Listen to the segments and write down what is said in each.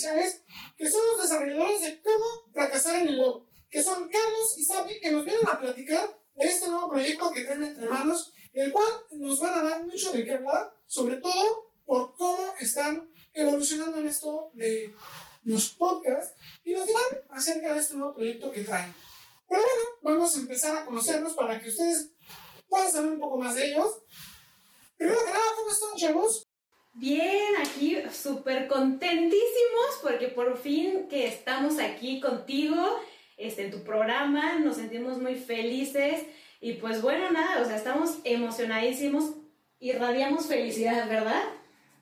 especiales que son los desarrolladores de cómo fracasar en el lobo, que son Carlos y Sabi, que nos vienen a platicar de este nuevo proyecto que tienen entre manos, el cual nos van a dar mucho de qué hablar, sobre todo por cómo están evolucionando en esto de los podcasts y nos dirán acerca de este nuevo proyecto que traen. Pero bueno, vamos a empezar a conocerlos para que ustedes puedan saber un poco más de ellos. Primero que nada, ¿cómo están, chavos? Bien, aquí súper contentísimos porque por fin que estamos aquí contigo este, en tu programa, nos sentimos muy felices y pues bueno, nada, o sea, estamos emocionadísimos, irradiamos felicidad, ¿verdad?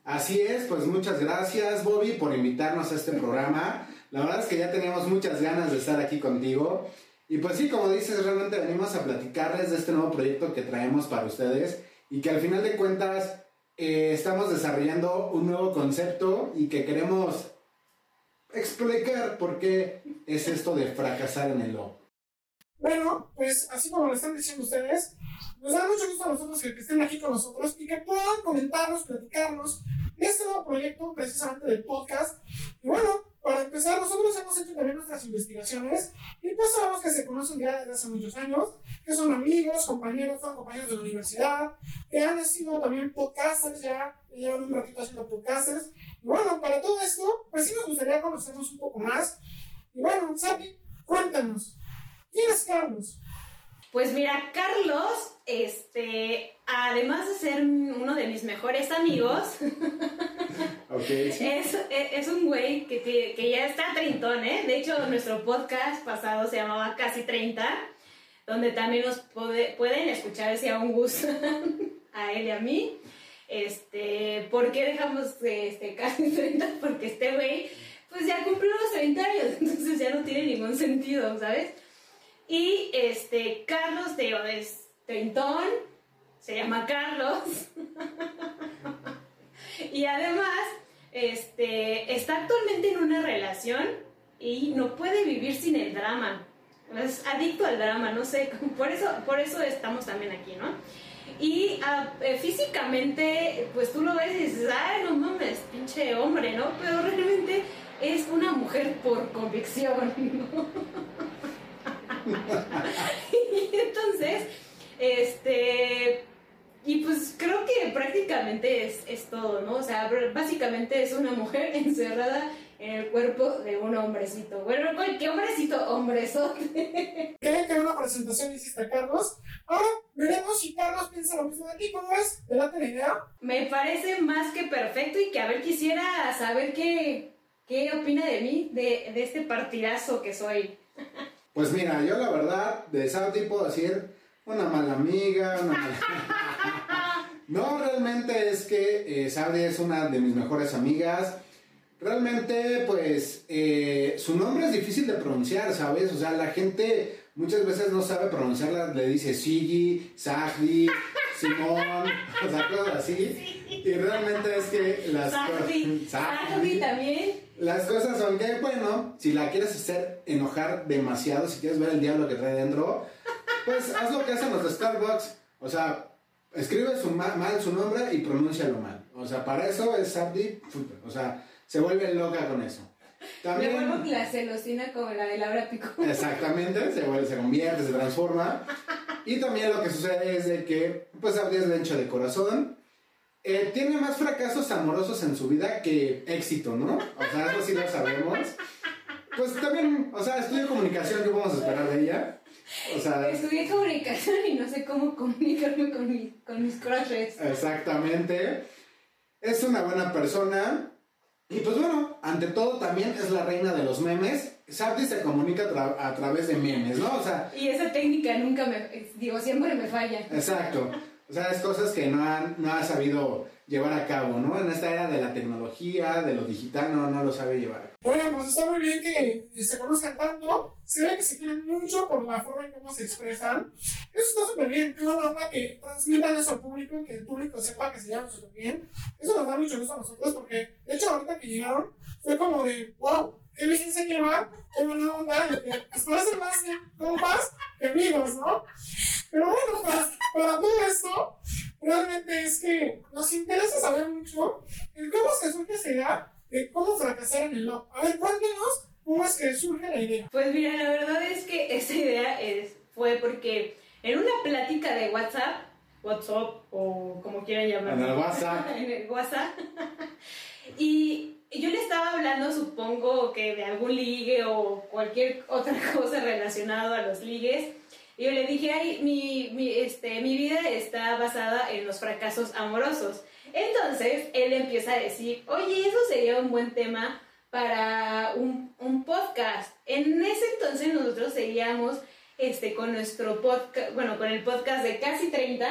Así es, pues muchas gracias Bobby por invitarnos a este programa. La verdad es que ya teníamos muchas ganas de estar aquí contigo. Y pues sí, como dices, realmente venimos a platicarles de este nuevo proyecto que traemos para ustedes y que al final de cuentas eh, estamos desarrollando un nuevo concepto y que queremos explicar por qué es esto de fracasar en el lobo. Bueno, pues así como lo están diciendo ustedes, nos da mucho gusto a nosotros que estén aquí con nosotros y que puedan comentarnos, platicarnos de este nuevo proyecto precisamente del podcast. Y bueno, para empezar, nosotros hemos hecho también nuestras investigaciones y pues sabemos que se conocen ya desde hace muchos años, que son amigos, compañeros, son compañeros de la universidad, que han sido también podcasters ya, llevan un ratito haciendo podcasters. Y bueno, para todo esto, pues sí nos gustaría conocernos un poco más. Y bueno, Sabi, cuéntanos, ¿quién es Carlos? Pues mira, Carlos, este, además de ser uno de mis mejores amigos, es, un güey que, que, ya está treintón, ¿eh? De hecho, nuestro podcast pasado se llamaba Casi 30, donde también nos pueden escuchar si aún gustan a él y a mí. Este, ¿por qué dejamos este, casi 30? Porque este güey, pues ya cumplió los 30 años, entonces ya no tiene ningún sentido, ¿sabes? Y este, Carlos Teo es treintón, se llama Carlos. y además, este, está actualmente en una relación y no puede vivir sin el drama. Es adicto al drama, no sé, por eso, por eso estamos también aquí, ¿no? Y ah, eh, físicamente, pues tú lo ves y dices, ay, no mames, pinche hombre, ¿no? Pero realmente es una mujer por convicción, ¿no? y entonces, este, y pues creo que prácticamente es, es, todo, ¿no? O sea, básicamente es una mujer encerrada en el cuerpo de un hombrecito. Bueno, ¿qué hombrecito? Hombrezote. Creo que una presentación hiciste a Carlos. Ahora veremos si Carlos piensa lo mismo de ti. ¿Cómo es? ¿Te la idea? Me parece más que perfecto y que a ver, quisiera saber qué, qué opina de mí, de, de este partidazo que soy. Pues mira, yo la verdad, de Saudi puedo decir una mala amiga, una mala... no, realmente es que eh, es una de mis mejores amigas. Realmente, pues, eh, su nombre es difícil de pronunciar, ¿sabes? O sea, la gente muchas veces no sabe pronunciarla, le dice Sigi, Sahdi, Simón, o sea, cosas así. Y realmente es que las cosas... también. Las cosas son que, bueno, si la quieres hacer enojar demasiado, si quieres ver el diablo que trae dentro, pues haz lo que hacen los de Starbucks. O sea, escribe su mal, su nombre y pronúncialo mal. O sea, para eso es Sabdi, o sea, se vuelve loca con eso. También, vuelvo la celosina como la de Laura Pico. Exactamente, se vuelve, se convierte, se transforma. Y también lo que sucede es de que, pues Sabdi es lencho de corazón eh, tiene más fracasos amorosos en su vida que éxito, ¿no? O sea, eso sí lo sabemos. Pues también, o sea, estudio comunicación, ¿qué podemos esperar de ella? O sea, Estudié comunicación y no sé cómo comunicarme con, con mis crushes. Exactamente. Es una buena persona. Y pues bueno, ante todo también es la reina de los memes. Sabdi se comunica a través de memes, ¿no? O sea... Y esa técnica nunca me... Digo, siempre me falla. Exacto. O sea, es cosas que no, han, no ha sabido llevar a cabo, ¿no? En esta era de la tecnología, de lo digital, no, no lo sabe llevar. Bueno, pues está muy bien que se conozcan tanto. Se ve que se quieren mucho por la forma en cómo se expresan. Eso está súper bien. Es una que transmitan eso al público, que el público sepa que se llaman súper bien. Eso nos da mucho gusto a nosotros porque, de hecho, ahorita que llegaron, fue como de, wow, qué bien se lleva, qué buena onda, que pues parecen más compas que amigos, ¿no? Pero bueno, para, para todo esto, realmente es que nos interesa saber mucho el cómo se surge esa idea de cómo fracasar en el love. A ver, cuéntenos cómo es que surge la idea. Pues mira, la verdad es que esta idea es, fue porque en una plática de WhatsApp, WhatsApp o como quieran llamarlo. En el WhatsApp. en el WhatsApp. y yo le estaba hablando, supongo que de algún ligue o cualquier otra cosa relacionada a los ligues. Y yo le dije, ay, mi, mi, este, mi vida está basada en los fracasos amorosos. Entonces él empieza a decir, oye, eso sería un buen tema para un, un podcast. En ese entonces nosotros seguíamos este, con nuestro podcast, bueno, con el podcast de casi 30,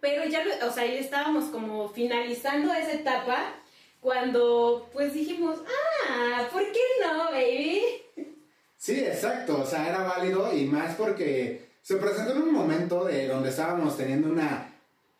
pero ya, o sea, ya estábamos como finalizando esa etapa cuando pues dijimos, ah, ¿por qué no, baby? Sí, exacto, o sea, era válido y más porque se presentó en un momento de donde estábamos teniendo una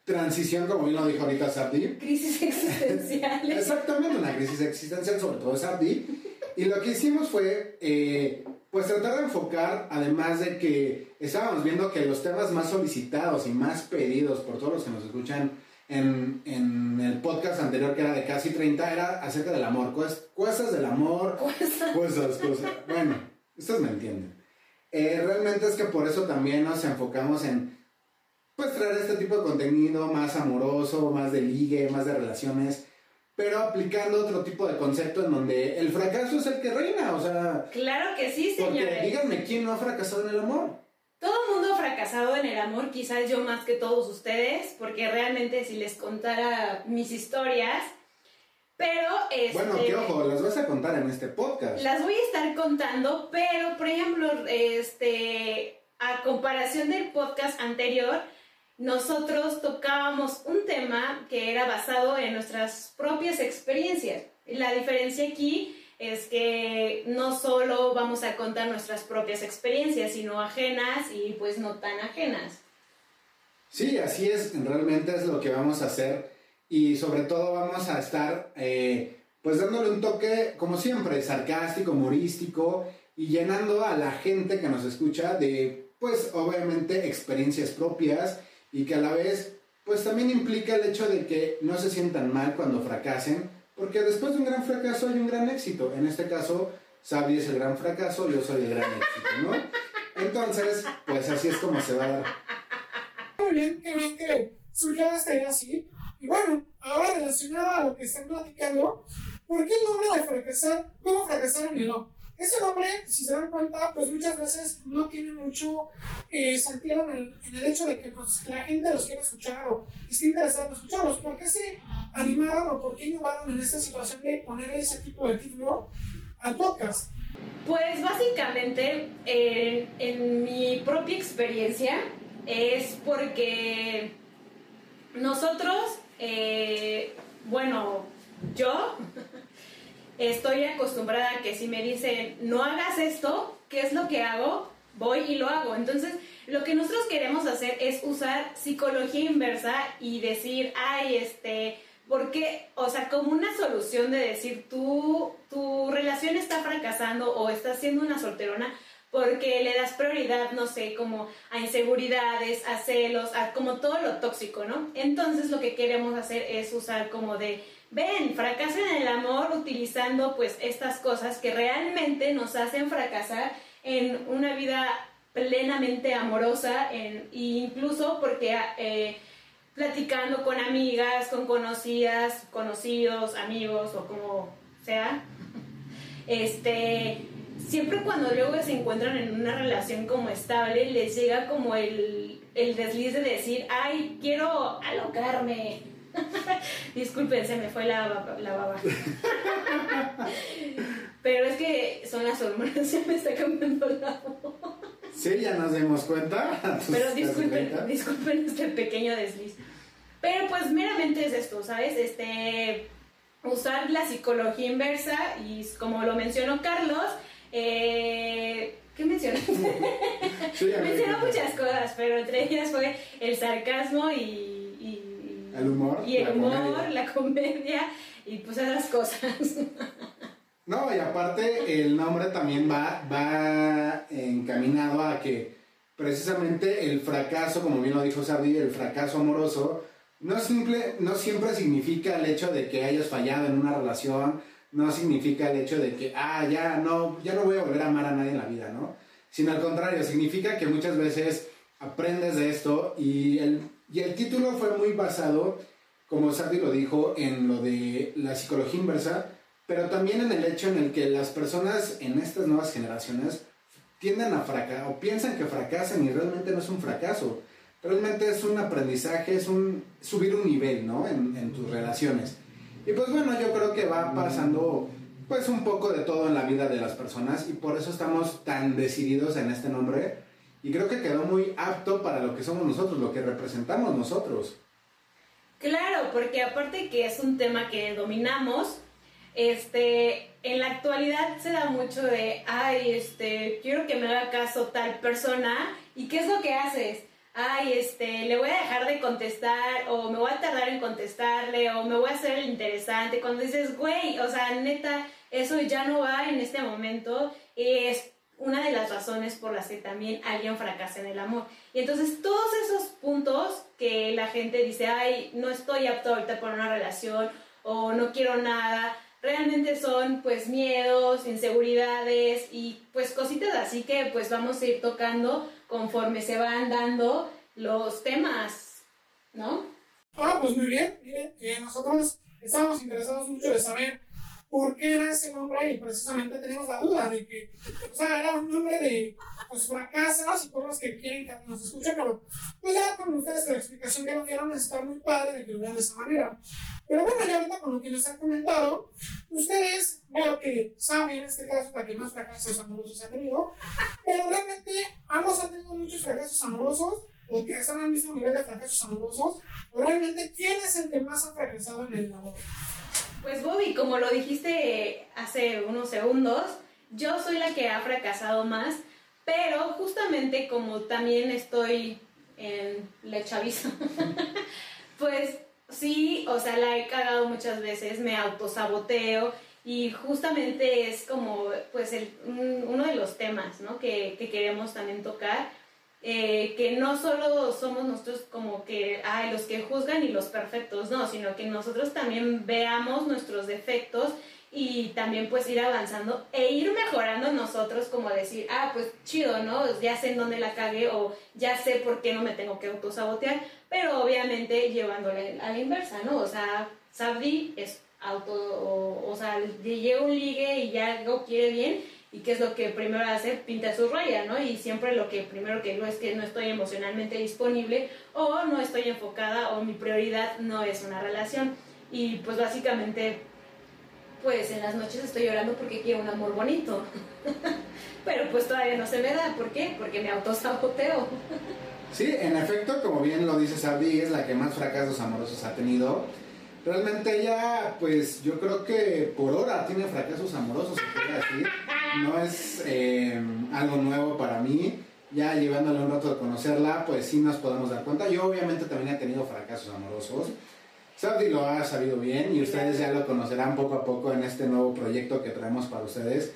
transición, como bien lo dijo ahorita Sardi. Crisis existencial. Exactamente, una crisis existencial, sobre todo Sardi. Y lo que hicimos fue, eh, pues tratar de enfocar, además de que estábamos viendo que los temas más solicitados y más pedidos por todos los que nos escuchan en, en el podcast anterior, que era de casi 30, era acerca del amor, cuestas del amor, cosas, cosas. Bueno, ustedes me entienden. Eh, realmente es que por eso también nos enfocamos en pues traer este tipo de contenido más amoroso, más de ligue, más de relaciones, pero aplicando otro tipo de concepto en donde el fracaso es el que reina, o sea... Claro que sí, señores. Porque díganme quién no ha fracasado en el amor. Todo el mundo ha fracasado en el amor, quizás yo más que todos ustedes, porque realmente si les contara mis historias, pero... Este, bueno, qué ojo, las vas a contar en este podcast. Las voy a estar contando, pero por ejemplo, este, a comparación del podcast anterior, nosotros tocábamos un tema que era basado en nuestras propias experiencias. La diferencia aquí es que no solo vamos a contar nuestras propias experiencias, sino ajenas y pues no tan ajenas. Sí, así es, realmente es lo que vamos a hacer y sobre todo vamos a estar eh, pues dándole un toque, como siempre, sarcástico, humorístico y llenando a la gente que nos escucha de pues obviamente experiencias propias y que a la vez pues también implica el hecho de que no se sientan mal cuando fracasen, porque después de un gran fracaso hay un gran éxito. En este caso, Sabi es el gran fracaso, yo soy el gran éxito, ¿no? Entonces, pues así es como se va a dar. Muy bien, qué bien que surgió esta así. Y bueno, ahora relacionado a lo que están platicando, ¿por qué el nombre de fracasar? ¿Cómo fracasar en no? Ese nombre, si se dan cuenta, pues muchas veces no tiene mucho eh, sentido en el, hecho de que pues, la gente los quiera escuchar o esté interesada en escucharlos. ¿Por qué se animaron o por qué innovaron en esta situación de poner ese tipo de título al podcast? Pues básicamente, en, en mi propia experiencia, es porque nosotros, eh, bueno, yo estoy acostumbrada a que si me dicen no hagas esto, ¿qué es lo que hago? Voy y lo hago. Entonces, lo que nosotros queremos hacer es usar psicología inversa y decir, ay, este, porque, o sea, como una solución de decir, tú, tu relación está fracasando o estás siendo una solterona porque le das prioridad, no sé, como a inseguridades, a celos, a como todo lo tóxico, ¿no? Entonces lo que queremos hacer es usar como de ven, fracasen en el amor utilizando pues estas cosas que realmente nos hacen fracasar en una vida plenamente amorosa e incluso porque eh, platicando con amigas, con conocidas, conocidos, amigos o como sea, este, siempre cuando luego se encuentran en una relación como estable, les llega como el, el desliz de decir, ay, quiero alocarme, Disculpen, se me fue la, la baba. Pero es que son las hormonas, se me está cambiando la voz. Sí, ya nos dimos cuenta. Pero disculpen, disculpen este pequeño desliz. Pero pues meramente es esto, ¿sabes? Este, usar la psicología inversa y como lo mencionó Carlos, eh, ¿qué mencionó? mencionó muchas cosas, pero entre ellas fue el sarcasmo y el humor. Y el humor, la comedia y pues esas cosas. No, y aparte el nombre también va, va encaminado a que precisamente el fracaso, como bien lo dijo Sardi, el fracaso amoroso, no, simple, no siempre significa el hecho de que hayas fallado en una relación, no significa el hecho de que, ah, ya no, ya no voy a volver a amar a nadie en la vida, ¿no? Sino al contrario, significa que muchas veces aprendes de esto y el, y el título fue muy basado, como Sandy lo dijo, en lo de la psicología inversa, pero también en el hecho en el que las personas en estas nuevas generaciones tienden a fracasar o piensan que fracasan y realmente no es un fracaso. Realmente es un aprendizaje, es un subir un nivel, ¿no? En, en tus relaciones. Y pues bueno, yo creo que va pasando pues un poco de todo en la vida de las personas y por eso estamos tan decididos en este nombre y creo que quedó muy apto para lo que somos nosotros, lo que representamos nosotros. Claro, porque aparte que es un tema que dominamos, este, en la actualidad se da mucho de, ay, este, quiero que me haga caso tal persona, ¿y qué es lo que haces? Ay, este, le voy a dejar de contestar o me voy a tardar en contestarle o me voy a hacer el interesante. Cuando dices, güey, o sea, neta, eso ya no va en este momento, es una de las razones por las que también alguien fracasa en el amor. Y entonces todos esos puntos que la gente dice, ay, no estoy apto ahorita por una relación o no quiero nada, realmente son pues miedos, inseguridades y pues cositas así que pues vamos a ir tocando conforme se van dando los temas, ¿no? Ah, pues muy bien, miren, que nosotros estamos interesados mucho de saber por qué era ese nombre y precisamente tenemos la duda de que, o sea, era un nombre de, pues, fracasas y por los que quieren que nos escuchen, pero pues ya con ustedes la explicación que nos dieron está muy padre de que lo vean de esa manera. Pero bueno, ya ahorita con lo que nos han comentado, ustedes veo que saben en este caso para que más fracasos amorosos han tenido, pero realmente ambos han tenido muchos fracasos amorosos, o que están al mismo nivel de fracasos amorosos, realmente quién es el que más ha fracasado en el amor. Pues Bobby, como lo dijiste hace unos segundos, yo soy la que ha fracasado más, pero justamente como también estoy en la chaviza, pues sí, o sea, la he cagado muchas veces, me autosaboteo y justamente es como pues el, uno de los temas ¿no? que, que queremos también tocar eh, que no solo somos nosotros como que, ay, los que juzgan y los perfectos, no, sino que nosotros también veamos nuestros defectos y también pues ir avanzando e ir mejorando nosotros como decir, ah, pues chido, ¿no? Ya sé en dónde la cagué o ya sé por qué no me tengo que autosabotear, pero obviamente llevándole a la inversa, ¿no? O sea, Sabdi es auto, o, o sea, llega un ligue y ya algo quiere bien y qué es lo que primero hace, pinta su raya, ¿no? Y siempre lo que primero que digo es que no estoy emocionalmente disponible o no estoy enfocada o mi prioridad no es una relación. Y pues básicamente, pues en las noches estoy llorando porque quiero un amor bonito. Pero pues todavía no se me da, ¿por qué? Porque me autosaboteo. sí, en efecto, como bien lo dice Sabdi, es la que más fracasos amorosos ha tenido realmente ella, pues yo creo que por ahora tiene fracasos amorosos, se No es eh, algo nuevo para mí. Ya llevándole un rato de conocerla, pues sí nos podemos dar cuenta. Yo obviamente también he tenido fracasos amorosos. Sabdi lo ha sabido bien y ustedes ya lo conocerán poco a poco en este nuevo proyecto que traemos para ustedes.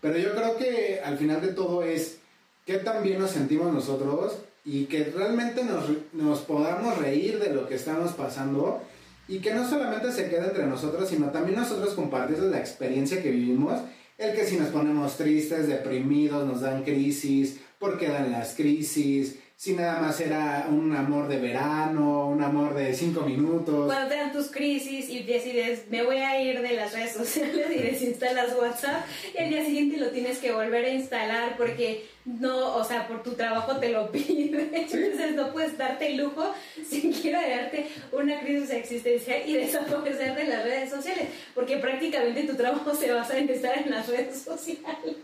Pero yo creo que al final de todo es qué tan bien nos sentimos nosotros y que realmente nos, nos podamos reír de lo que estamos pasando y que no solamente se queda entre nosotros, sino también nosotros compartir la experiencia que vivimos, el que si nos ponemos tristes, deprimidos, nos dan crisis, por qué dan las crisis, si nada más era un amor de verano, un amor de cinco minutos. Cuando te dan tus crisis y decides, me voy a ir de las redes sociales y desinstalas WhatsApp, y al día siguiente lo tienes que volver a instalar porque no, o sea, por tu trabajo te lo pide. Entonces no puedes darte el lujo sin quiero darte una crisis existencial y desaparecer de las redes sociales, porque prácticamente tu trabajo se basa en estar en las redes sociales.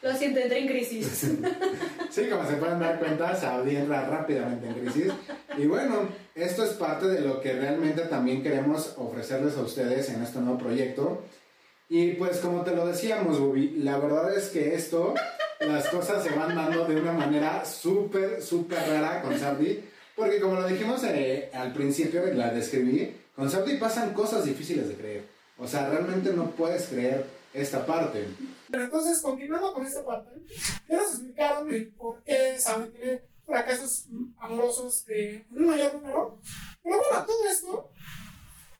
Lo siento, entré en crisis. sí, como se pueden dar cuenta, Saudi entra rápidamente en crisis. Y bueno, esto es parte de lo que realmente también queremos ofrecerles a ustedes en este nuevo proyecto. Y pues como te lo decíamos, Bubi, la verdad es que esto, las cosas se van dando de una manera súper, súper rara con Saudi. Porque como lo dijimos eh, al principio, la describí, con Saudi pasan cosas difíciles de creer. O sea, realmente no puedes creer esta parte. Pero entonces, continuando con esta parte, ya nos explicaron el por qué Saudi tiene fracasos amorosos de un mayor número. Pero bueno, todo esto,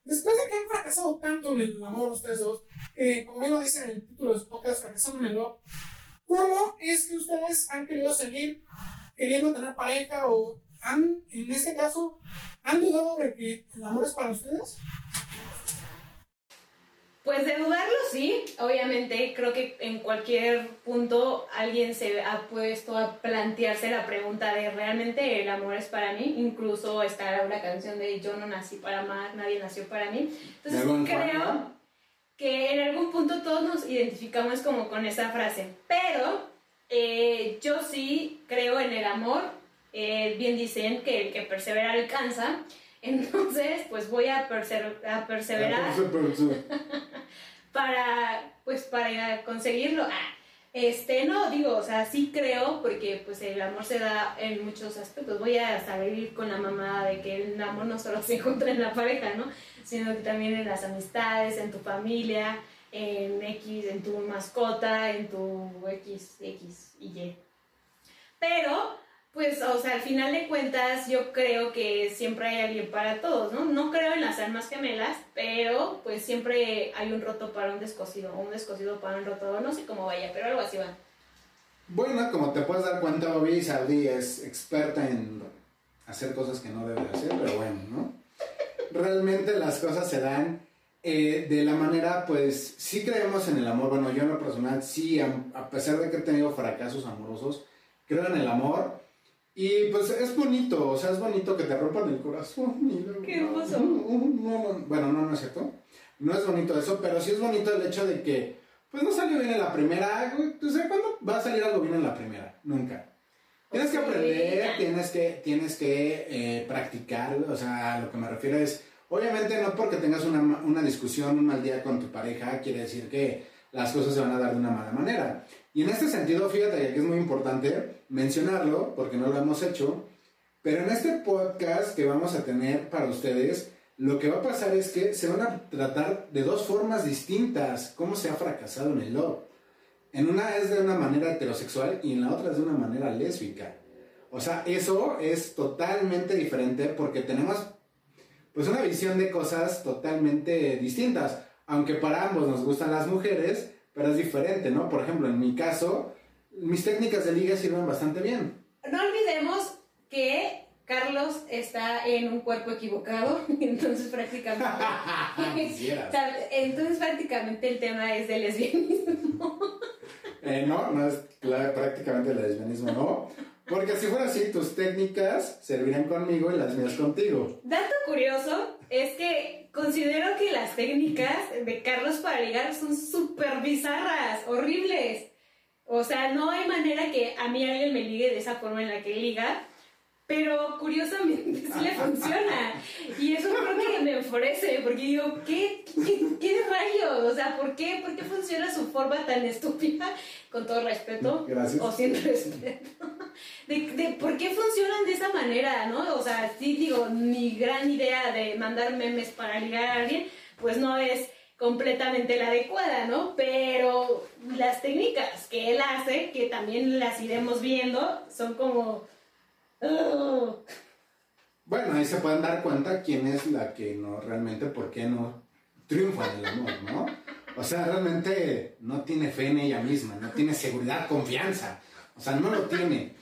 después de que han fracasado tanto en el amor ustedes dos, que como bien lo dice en el título de su podcast, fracasando en el love, ¿cómo es que ustedes han querido seguir queriendo tener pareja o han, en este caso, han dudado de que el amor es para ustedes? Pues de dudarlo sí, obviamente creo que en cualquier punto alguien se ha puesto a plantearse la pregunta de realmente el amor es para mí, incluso está una canción de yo no nací para amar, nadie nació para mí. Entonces creo que en algún punto todos nos identificamos como con esa frase, pero eh, yo sí creo en el amor, eh, bien dicen que el que persevera alcanza, entonces pues voy a, a perseverar para, pues, para conseguirlo. Ah, este, no, digo, o sea, sí creo, porque pues el amor se da en muchos aspectos. Voy a salir con la mamá de que el amor no solo se encuentra en la pareja, ¿no? Sino que también en las amistades, en tu familia, en X, en tu mascota, en tu X, X y Y. Pero pues, o sea, al final de cuentas, yo creo que siempre hay alguien para todos, ¿no? No creo en las almas gemelas, pero pues siempre hay un roto para un descosido, o un descosido para un roto, no sé cómo vaya, pero algo así va. Bueno, como te puedes dar cuenta, Bobby Saudi es experta en hacer cosas que no debe hacer, pero bueno, ¿no? Realmente las cosas se dan eh, de la manera, pues, sí creemos en el amor. Bueno, yo en lo personal, sí, a pesar de que he tenido fracasos amorosos, creo en el amor y pues es bonito, o sea, es bonito que te rompan el corazón. Qué hermoso. bueno, no, no es cierto. No es bonito eso, pero sí es bonito el hecho de que, pues no salió bien en la primera. O sea, ¿cuándo va a salir algo bien en la primera? Nunca. Tienes que aprender, tienes que, tienes que eh, practicar, o sea, lo que me refiero es, obviamente no porque tengas una, una discusión, un mal día con tu pareja, quiere decir que las cosas se van a dar de una mala manera. Y en este sentido, fíjate que es muy importante mencionarlo, porque no lo hemos hecho, pero en este podcast que vamos a tener para ustedes, lo que va a pasar es que se van a tratar de dos formas distintas cómo se ha fracasado en el love. En una es de una manera heterosexual y en la otra es de una manera lésbica. O sea, eso es totalmente diferente porque tenemos pues una visión de cosas totalmente distintas. Aunque para ambos nos gustan las mujeres, pero es diferente, ¿no? Por ejemplo, en mi caso, mis técnicas de liga sirven bastante bien. No olvidemos que Carlos está en un cuerpo equivocado, entonces prácticamente... entonces prácticamente el tema es del lesbianismo. Eh, no, no es prácticamente el lesbianismo, no. Porque si fuera así, tus técnicas servirían conmigo y las mías contigo. Dato curioso es que considero que las técnicas de Carlos para ligar son súper bizarras, horribles. O sea, no hay manera que a mí alguien me ligue de esa forma en la que liga, pero curiosamente sí le funciona. Y eso creo que me enfurece, porque digo, ¿qué, qué, qué rayos? O sea, ¿por qué, ¿por qué funciona su forma tan estúpida? Con todo respeto. O sin respeto. De, de, por qué funcionan de esa manera, ¿no? O sea, sí digo, mi gran idea de mandar memes para ligar a alguien, pues no es completamente la adecuada, ¿no? Pero las técnicas que él hace, que también las iremos viendo, son como... Bueno, ahí se pueden dar cuenta quién es la que no realmente, por qué no triunfa en el amor, ¿no? O sea, realmente no tiene fe en ella misma, no tiene seguridad, confianza. O sea, no lo tiene.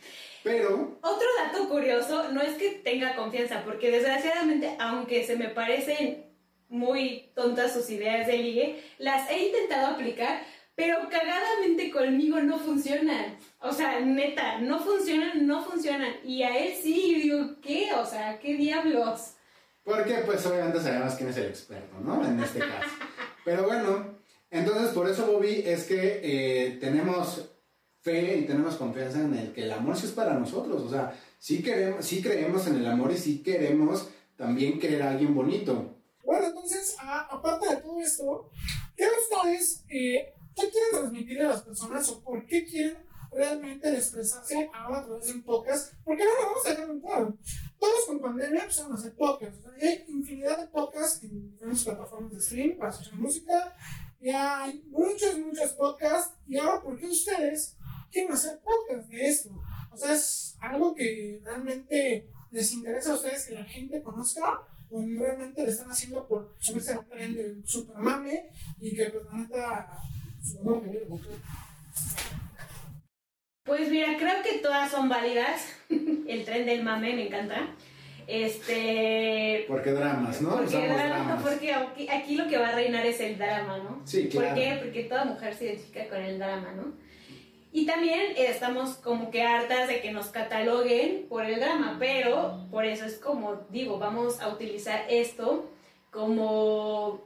Pero... Otro dato curioso, no es que tenga confianza, porque desgraciadamente, aunque se me parecen muy tontas sus ideas de ligue, las he intentado aplicar, pero cagadamente conmigo no funcionan. O sea, neta, no funcionan, no funcionan. Y a él sí, yo digo, ¿qué? O sea, ¿qué diablos? Porque pues obviamente sabemos quién es el experto, ¿no? En este caso. Pero bueno, entonces por eso Bobby es que eh, tenemos fe y tenemos confianza en el que el amor sí es para nosotros. O sea, sí, queremos, sí creemos en el amor y sí queremos también querer a alguien bonito. Bueno, entonces, aparte de todo esto, ¿qué ustedes, eh, qué quieren transmitir a las personas o por qué quieren realmente expresarse ahora a través de un podcast? Porque no lo vamos a dejar claro. Todos con pandemia empezaron a hacer podcasts. hay infinidad de podcasts en diferentes plataformas de stream para escuchar música. Ya hay muchos, muchos podcasts. Y ahora, ¿por qué ustedes quieren hacer podcasts de esto? O sea, es algo que realmente les interesa a ustedes que la gente conozca o realmente le están haciendo por subirse a un tren del super mame y que pues la neta Pues mira, creo que todas son válidas. El tren del mame me encanta. Este. Porque dramas, ¿no? Porque, drama, porque aquí, aquí lo que va a reinar es el drama, ¿no? Sí, claro. ¿Por qué? Porque toda mujer se identifica con el drama, ¿no? Y también estamos como que hartas de que nos cataloguen por el drama, pero por eso es como digo, vamos a utilizar esto como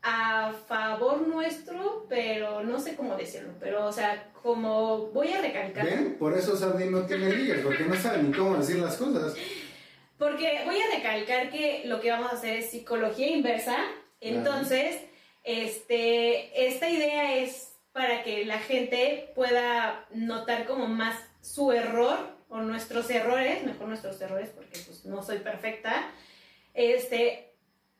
a favor nuestro, no sé cómo decirlo, pero o sea, como voy a recalcar. ¿Ven? Por eso Sardi no tiene ligas, porque no sabe ni cómo decir las cosas. Porque voy a recalcar que lo que vamos a hacer es psicología inversa. Entonces, este, esta idea es para que la gente pueda notar como más su error o nuestros errores, mejor nuestros errores porque pues no soy perfecta. Este,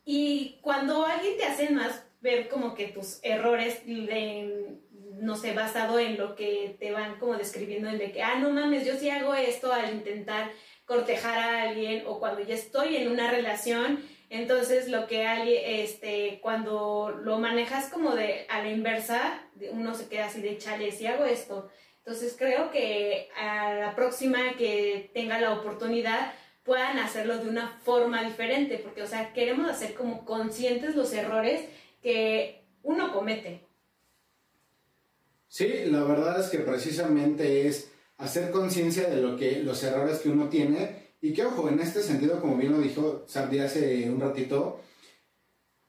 y cuando alguien te hace más ver como que tus errores de, no sé, basado en lo que te van como describiendo, en de que, ah, no mames, yo sí hago esto al intentar cortejar a alguien o cuando ya estoy en una relación, entonces lo que alguien, este, cuando lo manejas como de a la inversa, uno se queda así de chale, si hago esto. Entonces creo que a la próxima que tenga la oportunidad puedan hacerlo de una forma diferente, porque, o sea, queremos hacer como conscientes los errores que uno comete. Sí, la verdad es que precisamente es hacer conciencia de lo que los errores que uno tiene y que ojo, en este sentido, como bien lo dijo Sandy hace un ratito,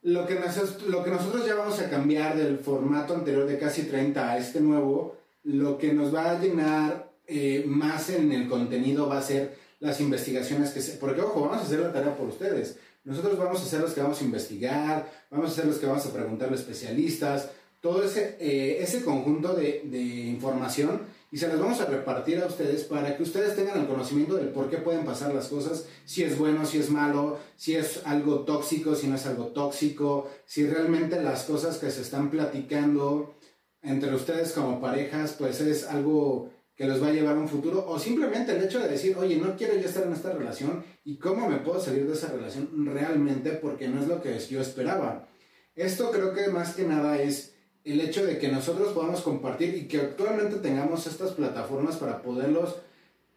lo que, nosotros, ya vamos a cambiar del formato anterior de casi 30 a este nuevo, lo que nos va a llenar eh, más en el contenido va a ser las investigaciones que se... Porque ojo, vamos a hacer la tarea por ustedes. Nosotros vamos a ser los que vamos a investigar, vamos a ser los que vamos a preguntarle a especialistas, todo ese, eh, ese conjunto de, de información y se las vamos a repartir a ustedes para que ustedes tengan el conocimiento del por qué pueden pasar las cosas, si es bueno, si es malo, si es algo tóxico, si no es algo tóxico, si realmente las cosas que se están platicando entre ustedes como parejas, pues es algo que los va a llevar a un futuro, o simplemente el hecho de decir, oye, no quiero yo estar en esta relación y cómo me puedo salir de esa relación realmente porque no es lo que yo esperaba. Esto creo que más que nada es el hecho de que nosotros podamos compartir y que actualmente tengamos estas plataformas para poderlos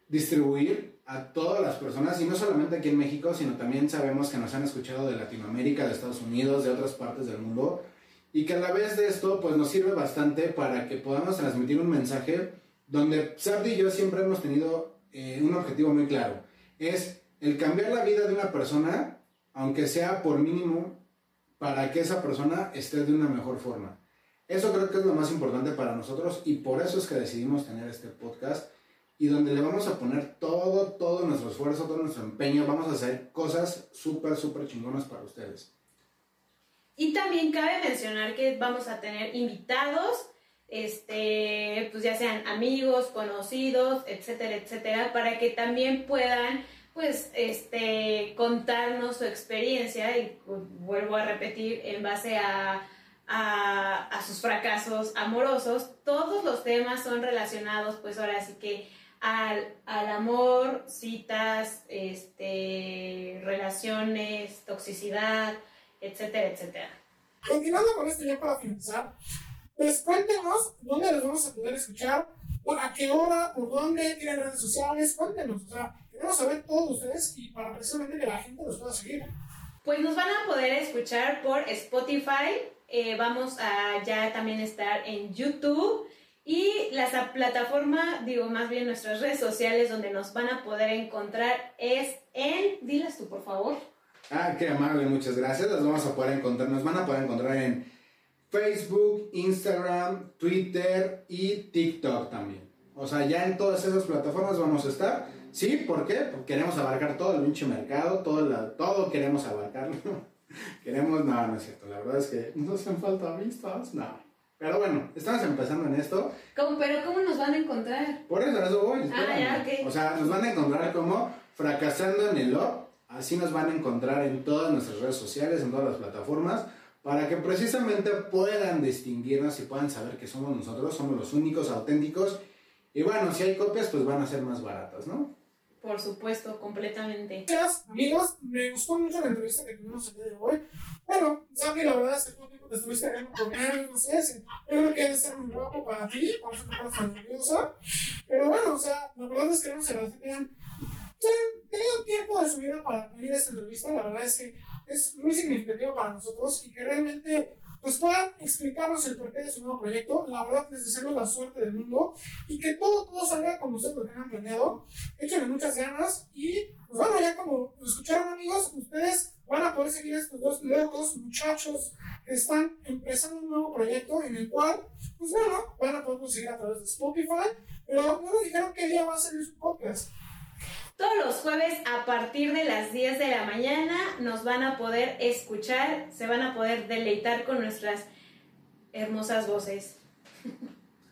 distribuir a todas las personas, y no solamente aquí en México, sino también sabemos que nos han escuchado de Latinoamérica, de Estados Unidos, de otras partes del mundo, y que a la vez de esto, pues nos sirve bastante para que podamos transmitir un mensaje donde Sardi y yo siempre hemos tenido eh, un objetivo muy claro, es el cambiar la vida de una persona, aunque sea por mínimo, para que esa persona esté de una mejor forma. Eso creo que es lo más importante para nosotros y por eso es que decidimos tener este podcast y donde le vamos a poner todo, todo nuestro esfuerzo, todo nuestro empeño, vamos a hacer cosas súper, súper chingonas para ustedes. Y también cabe mencionar que vamos a tener invitados, este, pues ya sean amigos, conocidos, etcétera, etcétera, para que también puedan pues este contarnos su experiencia y pues, vuelvo a repetir en base a a, sus fracasos amorosos, todos los temas son relacionados, pues ahora sí que al, al amor, citas, este, relaciones, toxicidad, etcétera, etcétera. Continuando con esto ya para finalizar, pues cuéntenos dónde los vamos a poder escuchar, por a qué hora, por dónde, tienen redes sociales, cuéntenos, o sea, queremos saber todos ustedes y para precisamente que la gente los pueda seguir. Pues nos van a poder escuchar por Spotify, eh, vamos a ya también estar en YouTube y la plataforma, digo más bien nuestras redes sociales donde nos van a poder encontrar es en, dilas tú por favor. Ah, qué amable, muchas gracias. Las vamos a poder encontrar, nos van a poder encontrar en Facebook, Instagram, Twitter y TikTok también. O sea, ya en todas esas plataformas vamos a estar. ¿Sí? ¿Por qué? Porque queremos abarcar todo el pinche mercado, todo, la, todo queremos abarcarlo. Queremos, no, no es cierto, la verdad es que nos hacen falta vistas, no. Pero bueno, estamos empezando en esto. ¿Cómo, pero ¿cómo nos van a encontrar? Por eso, eso voy. Ah, ya, okay. O sea, nos van a encontrar como fracasando en el up. Así nos van a encontrar en todas nuestras redes sociales, en todas las plataformas, para que precisamente puedan distinguirnos y puedan saber que somos nosotros, somos los únicos auténticos Y bueno, si hay copias, pues van a ser más baratas, ¿no? Por supuesto, completamente. Gracias, amigos. Me gustó mucho la entrevista que tuvimos el día de hoy. Bueno, Sandy, la verdad es que tiempo te estuviste hablando con él, no sé, si- yo creo que debe ser muy guapo para ti, por eso te pones tan nerviosa. Pero bueno, o sea, la verdad es que que hayan que hayan tenido tiempo de su vida para venir a esta entrevista. La verdad es que es muy significativo para nosotros y que realmente pues puedan explicarnos el porqué de su nuevo proyecto. La verdad, les deseamos la suerte del mundo y que todo, todo salga como ustedes lo tengan planeado. Échenle muchas ganas y, pues bueno, ya como lo escucharon amigos, ustedes van a poder seguir estos dos locos muchachos que están empezando un nuevo proyecto en el cual, pues bueno, van a poder conseguir a través de Spotify, pero no nos dijeron qué día va a salir su podcast. Todos los jueves a partir de las 10 de la mañana nos van a poder escuchar, se van a poder deleitar con nuestras hermosas voces.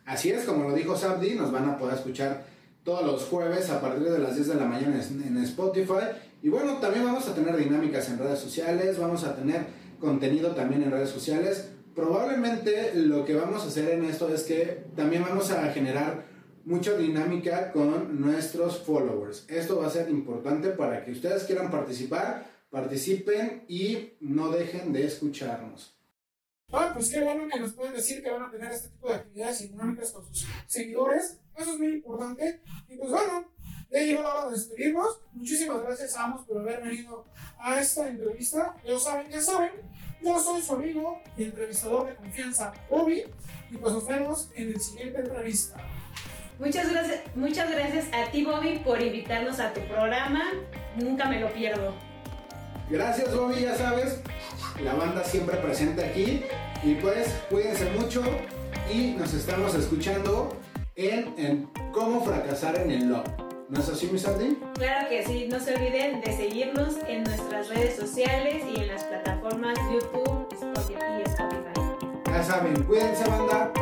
Así es, como lo dijo Sabdi, nos van a poder escuchar todos los jueves a partir de las 10 de la mañana en, Spotify. Y bueno, también vamos a tener dinámicas en redes sociales, vamos a tener contenido también en redes sociales. Probablemente lo que vamos a hacer en esto es que también vamos a generar mucha dinámica con nuestros followers. Esto va a ser importante para que ustedes quieran participar, participen y no dejen de escucharnos. Ah, pues qué bueno que nos pueden decir que van a tener este tipo de actividades y dinámicas con sus seguidores. Eso es muy importante. Y pues bueno, ya llegó la hora de despedirnos. Muchísimas gracias a ambos por haber venido a esta entrevista. Ya saben, ya saben, yo soy su amigo y entrevistador de confianza, Bobby. Y pues nos vemos en el siguiente entrevista. Muchas gracias, muchas gracias a ti Bobby por invitarnos a tu programa. Nunca me lo pierdo. Gracias Bobby, ya sabes, la banda siempre presente aquí. Y pues cuídense mucho y nos estamos escuchando en, en Cómo fracasar en el love. ¿No es así, mi Sandy? Claro que sí, no se olviden de seguirnos en nuestras redes sociales y en las plataformas YouTube, Spotify y Spotify. Ya saben, cuídense banda.